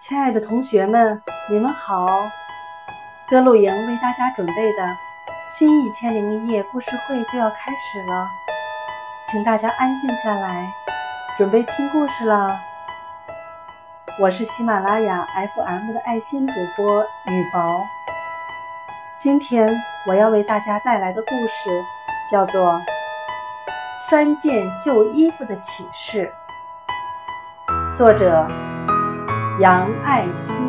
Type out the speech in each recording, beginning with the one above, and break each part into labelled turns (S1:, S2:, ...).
S1: 亲爱的同学们，你们好！歌露营为大家准备的新《一千零一夜》故事会就要开始了，请大家安静下来，准备听故事了。我是喜马拉雅 FM 的爱心主播雨薄。今天我要为大家带来的故事叫做《三件旧衣服的启示》，作者。杨爱新，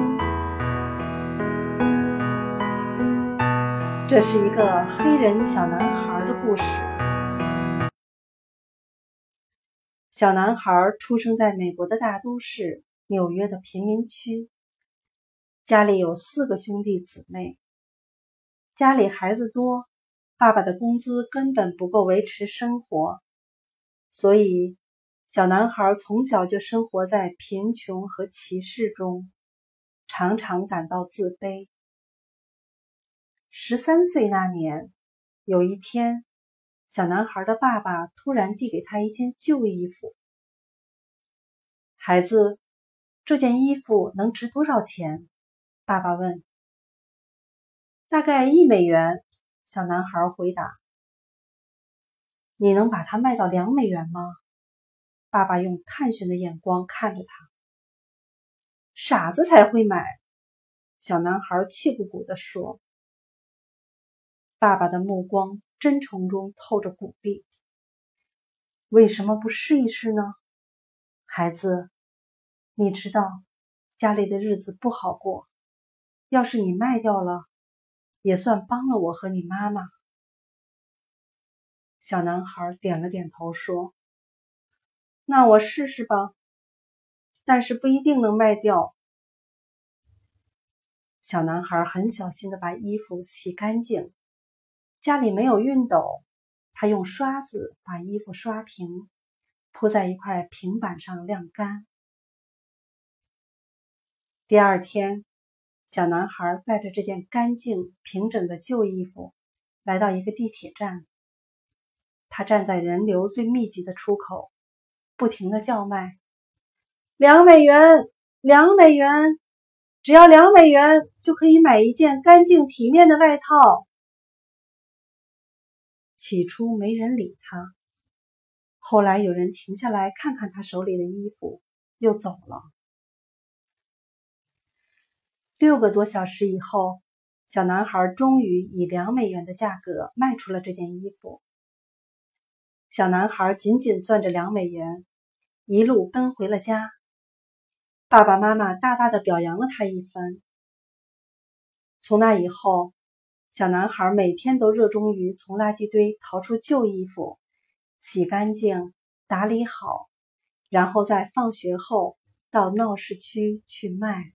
S1: 这是一个黑人小男孩的故事。小男孩出生在美国的大都市纽约的贫民区，家里有四个兄弟姊妹。家里孩子多，爸爸的工资根本不够维持生活，所以。小男孩从小就生活在贫穷和歧视中，常常感到自卑。十三岁那年，有一天，小男孩的爸爸突然递给他一件旧衣服。孩子，这件衣服能值多少钱？爸爸问。大概一美元。小男孩回答。你能把它卖到两美元吗？爸爸用探寻的眼光看着他，傻子才会买。小男孩气鼓鼓地说：“爸爸的目光真诚中透着鼓励。为什么不试一试呢？孩子，你知道家里的日子不好过，要是你卖掉了，也算帮了我和你妈妈。”小男孩点了点头说。那我试试吧，但是不一定能卖掉。小男孩很小心的把衣服洗干净，家里没有熨斗，他用刷子把衣服刷平，铺在一块平板上晾干。第二天，小男孩带着这件干净平整的旧衣服来到一个地铁站，他站在人流最密集的出口。不停的叫卖，两美元，两美元，只要两美元就可以买一件干净体面的外套。起初没人理他，后来有人停下来看看他手里的衣服，又走了。六个多小时以后，小男孩终于以两美元的价格卖出了这件衣服。小男孩紧紧攥着两美元。一路奔回了家，爸爸妈妈大大的表扬了他一番。从那以后，小男孩每天都热衷于从垃圾堆淘出旧衣服，洗干净、打理好，然后在放学后到闹市区去卖。